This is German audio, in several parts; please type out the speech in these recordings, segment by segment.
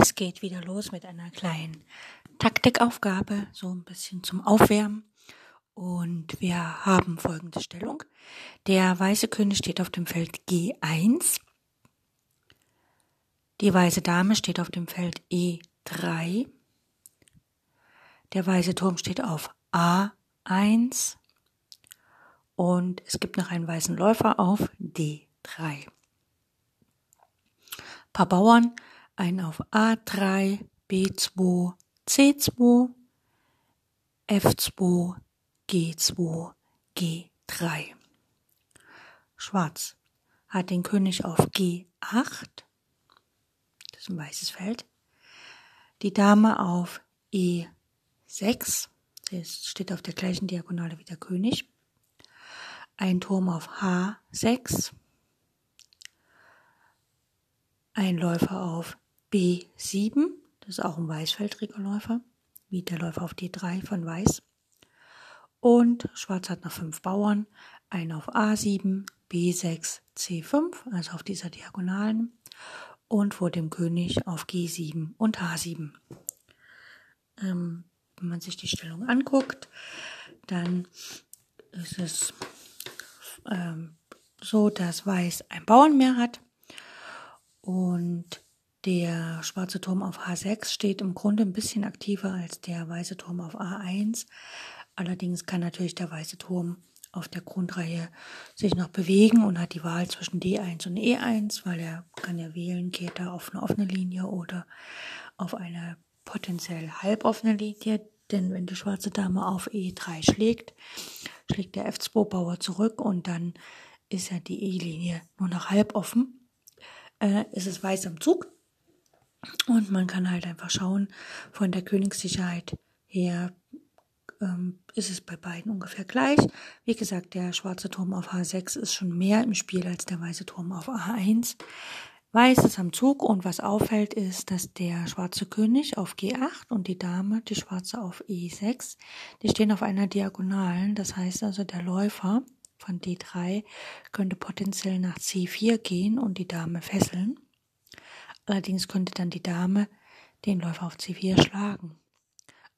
Es geht wieder los mit einer kleinen Taktikaufgabe, so ein bisschen zum Aufwärmen. Und wir haben folgende Stellung. Der weiße König steht auf dem Feld G1. Die weiße Dame steht auf dem Feld E3. Der weiße Turm steht auf A1. Und es gibt noch einen weißen Läufer auf D3. Ein paar Bauern ein auf A3, B2, C2, F2, G2, G3. Schwarz hat den König auf G8, das ist ein weißes Feld, die Dame auf E6, das steht auf der gleichen Diagonale wie der König, ein Turm auf H6, ein Läufer auf B7, das ist auch ein weißfeldriger Läufer, wie der Läufer auf D3 von Weiß. Und Schwarz hat noch fünf Bauern, einen auf A7, B6, C5, also auf dieser Diagonalen, und vor dem König auf G7 und H7. Ähm, wenn man sich die Stellung anguckt, dann ist es ähm, so, dass Weiß ein Bauern mehr hat und der schwarze Turm auf H6 steht im Grunde ein bisschen aktiver als der weiße Turm auf A1. Allerdings kann natürlich der weiße Turm auf der Grundreihe sich noch bewegen und hat die Wahl zwischen D1 und E1, weil er kann ja wählen, geht er auf eine offene Linie oder auf eine potenziell halboffene Linie. Denn wenn die schwarze Dame auf E3 schlägt, schlägt der F2-Bauer zurück und dann ist ja die E-Linie nur noch halb offen. Äh, ist es weiß am Zug und man kann halt einfach schauen, von der Königssicherheit her ähm, ist es bei beiden ungefähr gleich. Wie gesagt, der schwarze Turm auf H6 ist schon mehr im Spiel als der weiße Turm auf A1. Weiß ist am Zug und was auffällt ist, dass der schwarze König auf G8 und die Dame, die schwarze auf E6, die stehen auf einer Diagonalen. Das heißt also, der Läufer von D3 könnte potenziell nach C4 gehen und die Dame fesseln. Allerdings könnte dann die Dame den Läufer auf C4 schlagen.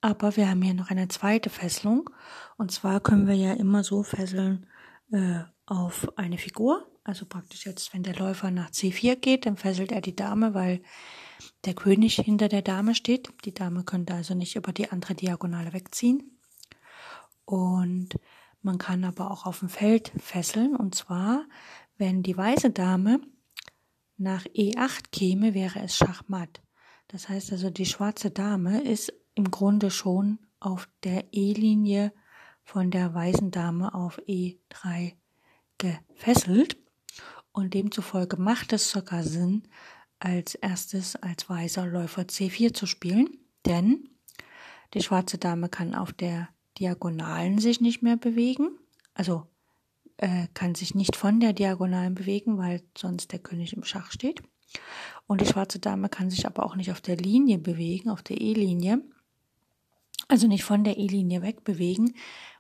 Aber wir haben hier noch eine zweite Fesselung. Und zwar können wir ja immer so fesseln äh, auf eine Figur. Also praktisch jetzt, wenn der Läufer nach C4 geht, dann fesselt er die Dame, weil der König hinter der Dame steht. Die Dame könnte also nicht über die andere Diagonale wegziehen. Und man kann aber auch auf dem Feld fesseln. Und zwar, wenn die weiße Dame nach E8 käme, wäre es Schachmatt. Das heißt also, die schwarze Dame ist im Grunde schon auf der E-Linie von der weißen Dame auf E3 gefesselt. Und demzufolge macht es sogar Sinn, als erstes als weißer Läufer C4 zu spielen, denn die schwarze Dame kann auf der Diagonalen sich nicht mehr bewegen, also äh, kann sich nicht von der Diagonalen bewegen, weil sonst der König im Schach steht. Und die schwarze Dame kann sich aber auch nicht auf der Linie bewegen, auf der E-Linie. Also nicht von der E-Linie wegbewegen,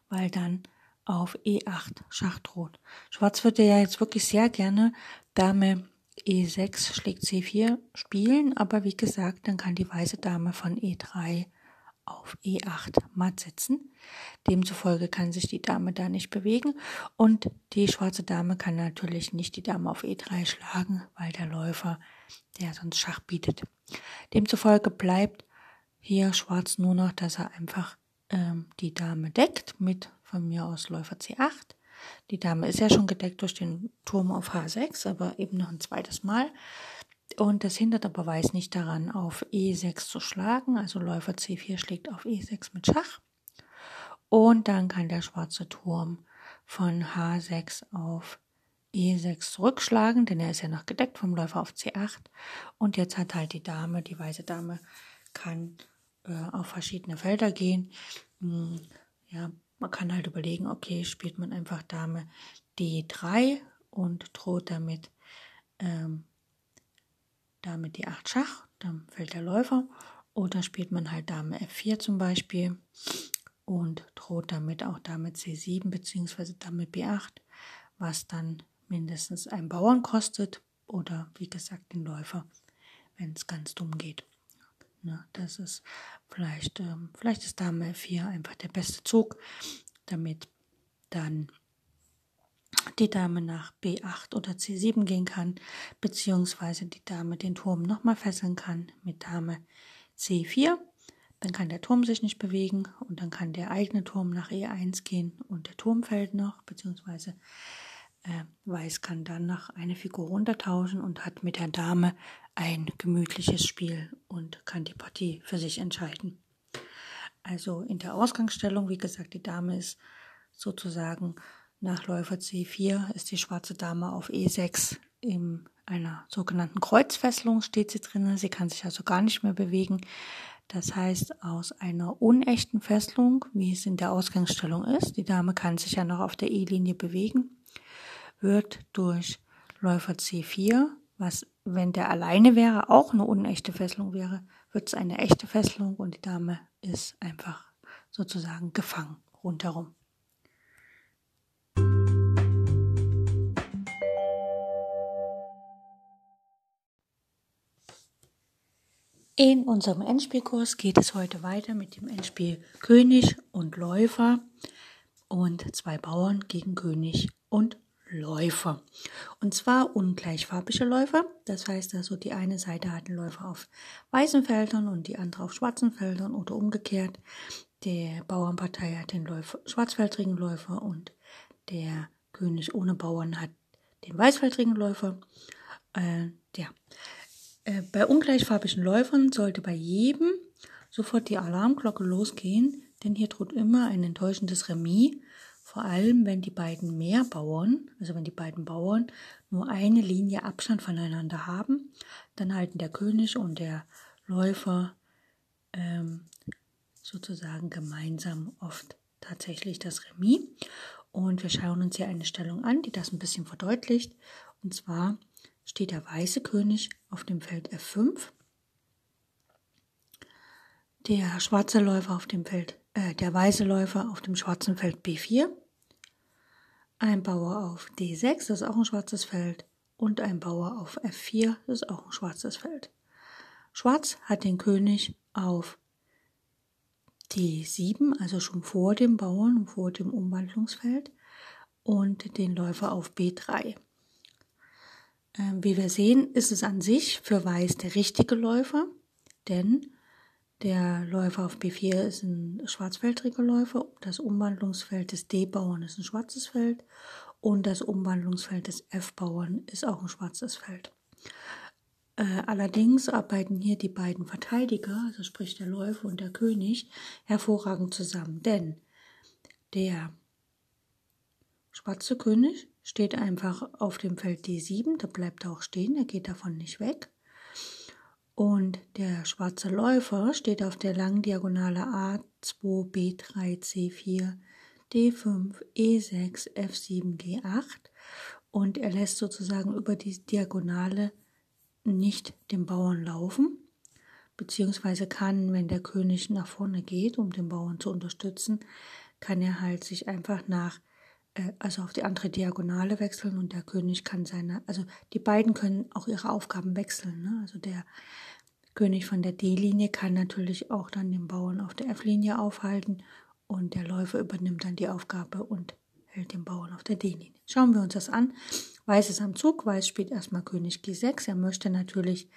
weil dann auf E8 Schach droht. Schwarz würde ja jetzt wirklich sehr gerne Dame E6 schlägt C4 spielen, aber wie gesagt, dann kann die weiße Dame von E3 auf E8 matt setzen. Demzufolge kann sich die Dame da nicht bewegen und die schwarze Dame kann natürlich nicht die Dame auf E3 schlagen, weil der Läufer, der sonst Schach bietet. Demzufolge bleibt hier schwarz nur noch, dass er einfach ähm, die Dame deckt mit von mir aus Läufer C8. Die Dame ist ja schon gedeckt durch den Turm auf H6, aber eben noch ein zweites Mal. Und das hindert aber Weiß nicht daran, auf E6 zu schlagen. Also Läufer C4 schlägt auf E6 mit Schach. Und dann kann der schwarze Turm von H6 auf E6 zurückschlagen, denn er ist ja noch gedeckt vom Läufer auf C8. Und jetzt hat halt die Dame, die weiße Dame, kann äh, auf verschiedene Felder gehen. Hm, ja, man kann halt überlegen, okay, spielt man einfach Dame D3 und droht damit ähm, Dame D8 Schach, dann fällt der Läufer. Oder spielt man halt Dame F4 zum Beispiel und droht damit auch Dame C7 bzw. Dame B8, was dann mindestens einen Bauern kostet oder wie gesagt den Läufer, wenn es ganz dumm geht. Ne, das ist vielleicht, ähm, vielleicht ist Dame F4 einfach der beste Zug, damit dann die Dame nach B8 oder C7 gehen kann, beziehungsweise die Dame den Turm nochmal fesseln kann mit Dame C4. Dann kann der Turm sich nicht bewegen und dann kann der eigene Turm nach E1 gehen und der Turm fällt noch, beziehungsweise äh, Weiß kann dann noch eine Figur runtertauschen und hat mit der Dame ein gemütliches Spiel und kann die Partie für sich entscheiden. Also in der Ausgangsstellung, wie gesagt, die Dame ist sozusagen nach Läufer C4 ist die schwarze Dame auf E6 in einer sogenannten Kreuzfesselung steht sie drinnen. Sie kann sich also gar nicht mehr bewegen. Das heißt, aus einer unechten Fesselung, wie es in der Ausgangsstellung ist, die Dame kann sich ja noch auf der E-Linie bewegen, wird durch Läufer C4, was, wenn der alleine wäre, auch eine unechte Fesselung wäre, wird es eine echte Fesselung und die Dame ist einfach sozusagen gefangen rundherum. In unserem Endspielkurs geht es heute weiter mit dem Endspiel König und Läufer und zwei Bauern gegen König und Läufer. Und zwar ungleichfarbige Läufer. Das heißt also, die eine Seite hat einen Läufer auf weißen Feldern und die andere auf schwarzen Feldern oder umgekehrt. Der Bauernpartei hat den Läufer, schwarzfeldrigen Läufer und der König ohne Bauern hat den weißfeldrigen Läufer. Äh, ja. Äh, bei ungleichfarbigen Läufern sollte bei jedem sofort die Alarmglocke losgehen, denn hier droht immer ein enttäuschendes Remis vor allem, wenn die beiden Mehrbauern, also wenn die beiden Bauern nur eine Linie Abstand voneinander haben, dann halten der König und der Läufer ähm, sozusagen gemeinsam oft tatsächlich das Remis. Und wir schauen uns hier eine Stellung an, die das ein bisschen verdeutlicht. Und zwar steht der weiße König auf dem Feld F5, der schwarze Läufer auf dem Feld, äh, der weiße Läufer auf dem schwarzen Feld B4 ein Bauer auf D6, das ist auch ein schwarzes Feld, und ein Bauer auf F4, das ist auch ein schwarzes Feld. Schwarz hat den König auf D7, also schon vor dem Bauern und vor dem Umwandlungsfeld, und den Läufer auf B3. Ähm, wie wir sehen, ist es an sich für Weiß der richtige Läufer, denn der Läufer auf B4 ist ein schwarzfeldriger Läufer, das Umwandlungsfeld des D-Bauern ist ein schwarzes Feld und das Umwandlungsfeld des F-Bauern ist auch ein schwarzes Feld. Äh, allerdings arbeiten hier die beiden Verteidiger, also sprich der Läufer und der König, hervorragend zusammen, denn der schwarze König steht einfach auf dem Feld D7, da bleibt er auch stehen, er geht davon nicht weg. Und der schwarze Läufer steht auf der langen Diagonale A2, B3, C4, D5, E6, F7, G8 und er lässt sozusagen über die Diagonale nicht den Bauern laufen, beziehungsweise kann, wenn der König nach vorne geht, um den Bauern zu unterstützen, kann er halt sich einfach nach, äh, also auf die andere Diagonale wechseln und der König kann seine, also die beiden können auch ihre Aufgaben wechseln. Ne? Also der König von der D-Linie kann natürlich auch dann den Bauern auf der F-Linie aufhalten und der Läufer übernimmt dann die Aufgabe und hält den Bauern auf der D-Linie. Schauen wir uns das an. Weiß ist am Zug, Weiß spielt erstmal König G6. Er möchte natürlich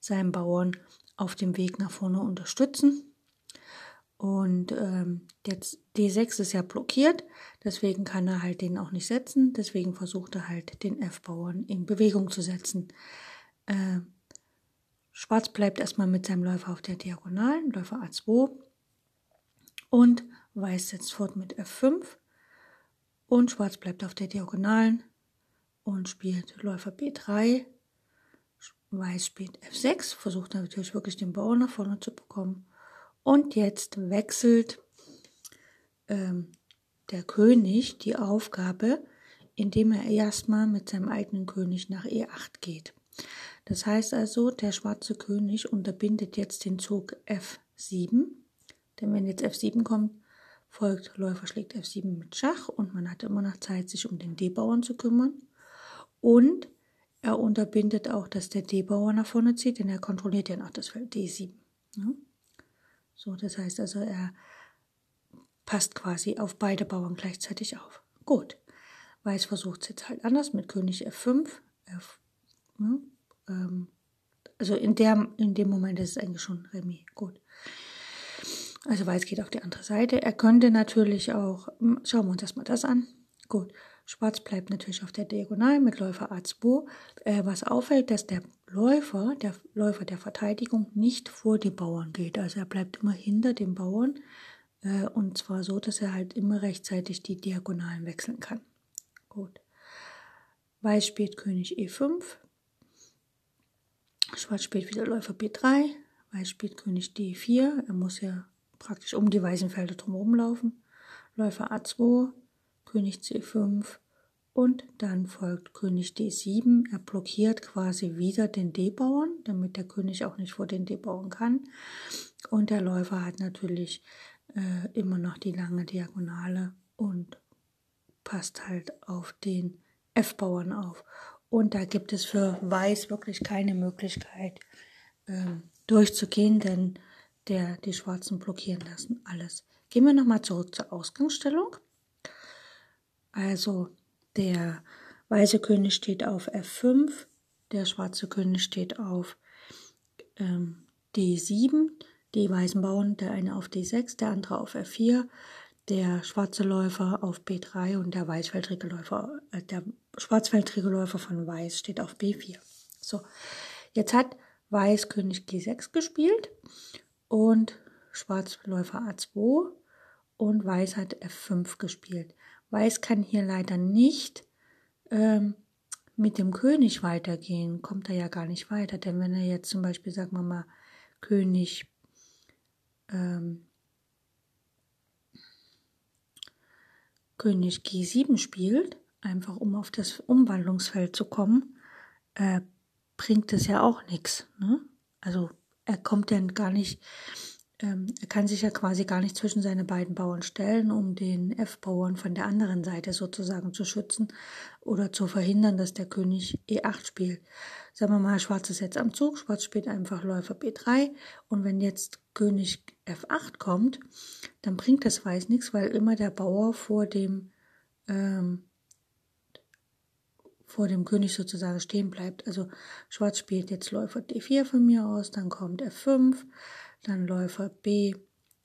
seinen Bauern auf dem Weg nach vorne unterstützen. Und ähm, jetzt D6 ist ja blockiert, deswegen kann er halt den auch nicht setzen. Deswegen versucht er halt den F-Bauern in Bewegung zu setzen. Äh, Schwarz bleibt erstmal mit seinem Läufer auf der Diagonalen, Läufer A2. Und Weiß setzt fort mit F5. Und Schwarz bleibt auf der Diagonalen und spielt Läufer B3. Weiß spielt F6, versucht natürlich wirklich den Bauern nach vorne zu bekommen. Und jetzt wechselt ähm, der König die Aufgabe, indem er erstmal mit seinem eigenen König nach E8 geht. Das heißt also, der schwarze König unterbindet jetzt den Zug F7, denn wenn jetzt F7 kommt, folgt Läufer schlägt F7 mit Schach und man hat immer noch Zeit, sich um den D-Bauern zu kümmern. Und er unterbindet auch, dass der D-Bauer nach vorne zieht, denn er kontrolliert ja noch das Feld D7. Ne? So, das heißt also, er passt quasi auf beide Bauern gleichzeitig auf. Gut. Weiß versucht es jetzt halt anders mit König F5. F, ne? ähm, also in, der, in dem Moment ist es eigentlich schon Remis. Gut. Also Weiß geht auf die andere Seite. Er könnte natürlich auch, hm, schauen wir uns erstmal das an. Gut. Schwarz bleibt natürlich auf der Diagonal mit Läufer A2. Äh, was auffällt, dass der Läufer, der Läufer der Verteidigung nicht vor die Bauern geht. Also er bleibt immer hinter den Bauern äh, und zwar so, dass er halt immer rechtzeitig die Diagonalen wechseln kann. Gut. Weiß spielt König E5. Schwarz spielt wieder Läufer B3. Weiß spielt König D4. Er muss ja praktisch um die weißen Felder drumherum laufen. Läufer A2, König C5 und dann folgt König D7. Er blockiert quasi wieder den D-Bauern, damit der König auch nicht vor den D-Bauern kann. Und der Läufer hat natürlich äh, immer noch die lange Diagonale und passt halt auf den F-Bauern auf. Und da gibt es für Weiß wirklich keine Möglichkeit ähm, durchzugehen, denn der die Schwarzen blockieren lassen. Alles. Gehen wir nochmal zurück zur Ausgangsstellung. Also der weiße König steht auf F5, der schwarze König steht auf ähm, D7, die weißen Bauern, der eine auf D6, der andere auf F4, der schwarze Läufer auf B3 und der weißfeldrige Läufer, äh, der schwarzfeldrige Läufer von Weiß steht auf B4. So, jetzt hat Weiß König G6 gespielt und Schwarz Läufer A2 und Weiß hat F5 gespielt. Weiß kann hier leider nicht ähm, mit dem König weitergehen, kommt er ja gar nicht weiter, denn wenn er jetzt zum Beispiel, sagen wir mal, König ähm, König G7 spielt, einfach um auf das Umwandlungsfeld zu kommen, äh, bringt es ja auch nichts. Ne? Also er kommt dann gar nicht, ähm, er kann sich ja quasi gar nicht zwischen seine beiden Bauern stellen, um den F-Bauern von der anderen Seite sozusagen zu schützen oder zu verhindern, dass der König E8 spielt. Sagen wir mal, Schwarz ist jetzt am Zug, Schwarz spielt einfach Läufer B3 und wenn jetzt König F8 kommt, dann bringt das Weiß nichts, weil immer der Bauer vor dem ähm, vor dem König sozusagen stehen bleibt. Also Schwarz spielt jetzt Läufer D4 von mir aus, dann kommt F5, dann Läufer B,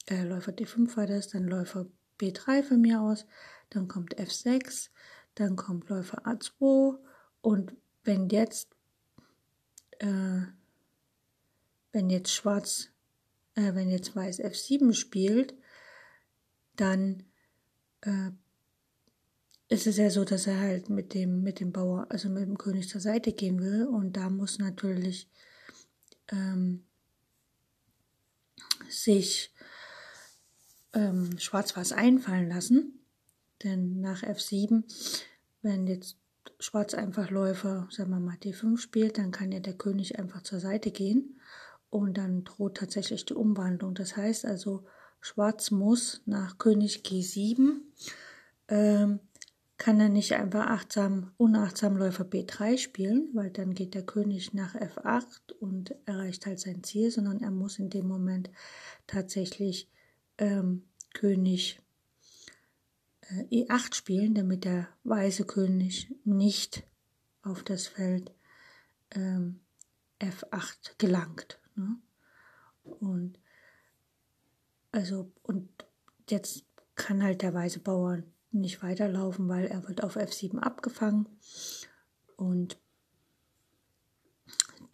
äh, Läufer D5 war das, dann Läufer B3 von mir aus, dann kommt F6, dann kommt Läufer A2 und wenn jetzt äh, wenn jetzt Schwarz, äh, wenn jetzt Weiß F7 spielt, dann äh, ist es ja so, dass er halt mit dem, mit dem Bauer, also mit dem König zur Seite gehen will. Und da muss natürlich ähm, sich ähm, Schwarz was einfallen lassen. Denn nach F7, wenn jetzt Schwarz einfach Läufer, sagen wir mal, D5 spielt, dann kann ja der König einfach zur Seite gehen. Und dann droht tatsächlich die Umwandlung. Das heißt also, Schwarz muss nach König G7 ähm, kann er nicht einfach achtsam, unachtsam Läufer B3 spielen, weil dann geht der König nach F8 und erreicht halt sein Ziel, sondern er muss in dem Moment tatsächlich ähm, König äh, E8 spielen, damit der weiße König nicht auf das Feld ähm, F8 gelangt. Ne? Und also und jetzt kann halt der weiße Bauer nicht weiterlaufen, weil er wird auf F7 abgefangen und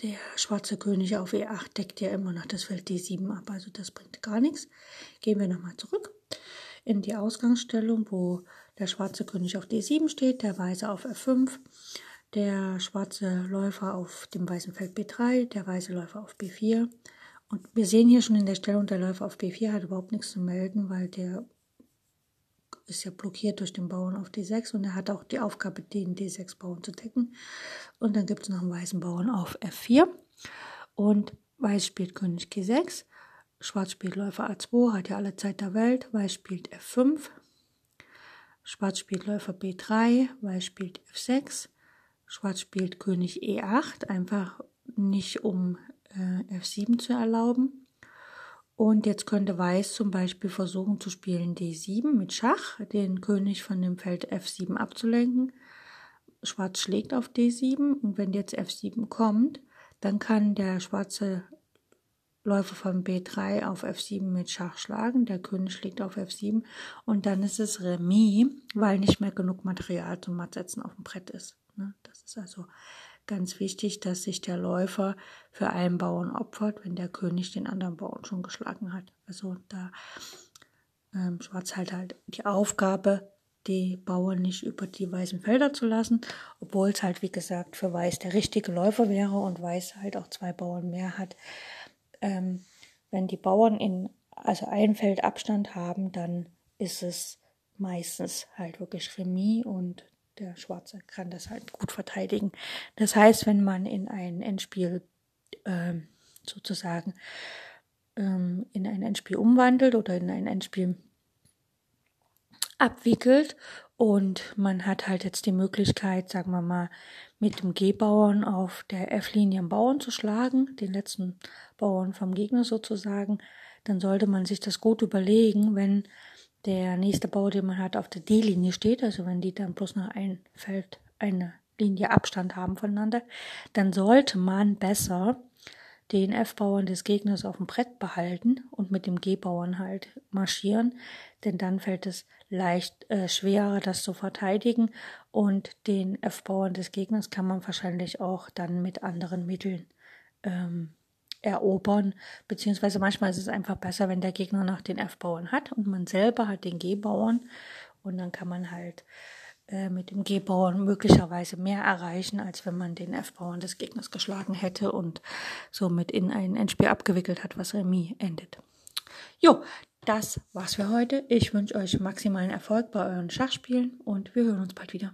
der schwarze König auf E8 deckt ja immer noch das Feld D7 ab, also das bringt gar nichts. Gehen wir nochmal zurück in die Ausgangsstellung, wo der schwarze König auf D7 steht, der weiße auf F5. der schwarze Läufer auf dem weißen Feld B3, der weiße Läufer auf B4. Und wir sehen hier schon in der Stellung, der Läufer auf B4 hat überhaupt nichts zu melden, weil der ist ja blockiert durch den Bauern auf D6 und er hat auch die Aufgabe, den D6-Bauern zu decken. Und dann gibt es noch einen weißen Bauern auf F4 und Weiß spielt König G6, Schwarz spielt Läufer A2, hat ja alle Zeit der Welt, Weiß spielt F5, Schwarz spielt Läufer B3, Weiß spielt F6, Schwarz spielt König E8, einfach nicht um äh, F7 zu erlauben. Und jetzt könnte Weiß zum Beispiel versuchen zu spielen D7 mit Schach, den König von dem Feld F7 abzulenken. Schwarz schlägt auf D7 und wenn jetzt F7 kommt, dann kann der schwarze Läufer von B3 auf F7 mit Schach schlagen, der König schlägt auf F7 und dann ist es Remis, weil nicht mehr genug Material zum Mattsetzen auf dem Brett ist. Ne? Das ist also ganz wichtig, dass sich der Läufer für einen Bauern opfert, wenn der König den anderen Bauern schon geschlagen hat. Also da ähm, Schwarz halt halt die Aufgabe, die Bauern nicht über die weißen Felder zu lassen, obwohl es halt, wie gesagt, für Weiß der richtige Läufer wäre und Weiß halt auch zwei Bauern mehr hat. Ähm, wenn die Bauern in also ein Feld Abstand haben, dann ist es meistens halt wirklich Remis und der Schwarze kann das halt gut verteidigen. Das heißt, wenn man in ein Endspiel ähm, sozusagen ähm, in ein Endspiel umwandelt oder in ein Endspiel abwickelt und man hat halt jetzt die Möglichkeit, sagen wir mal, mit dem G-Bauern auf der F-Linie einen Bauern zu schlagen, den letzten Bauern vom Gegner sozusagen, dann sollte man sich das gut überlegen, wenn der nächste Bau, den man hat, auf der D-Linie steht, also wenn die dann bloß noch ein Feld, eine Linie Abstand haben voneinander, dann sollte man besser den F-Bauern des Gegners auf dem Brett behalten und mit dem G-Bauern halt marschieren, denn dann fällt es leicht äh, schwerer, das zu verteidigen. Und den F-Bauern des Gegners kann man wahrscheinlich auch dann mit anderen Mitteln ähm, erobern, beziehungsweise manchmal ist es einfach besser, wenn der Gegner noch den F-Bauern hat und man selber hat den G-Bauern und dann kann man halt äh, mit dem G-Bauern möglicherweise mehr erreichen, als wenn man den F-Bauern des Gegners geschlagen hätte und somit in ein Endspiel abgewickelt hat, was Remis endet. Jo, das war's für heute. Ich wünsche euch maximalen Erfolg bei euren Schachspielen und wir hören uns bald wieder.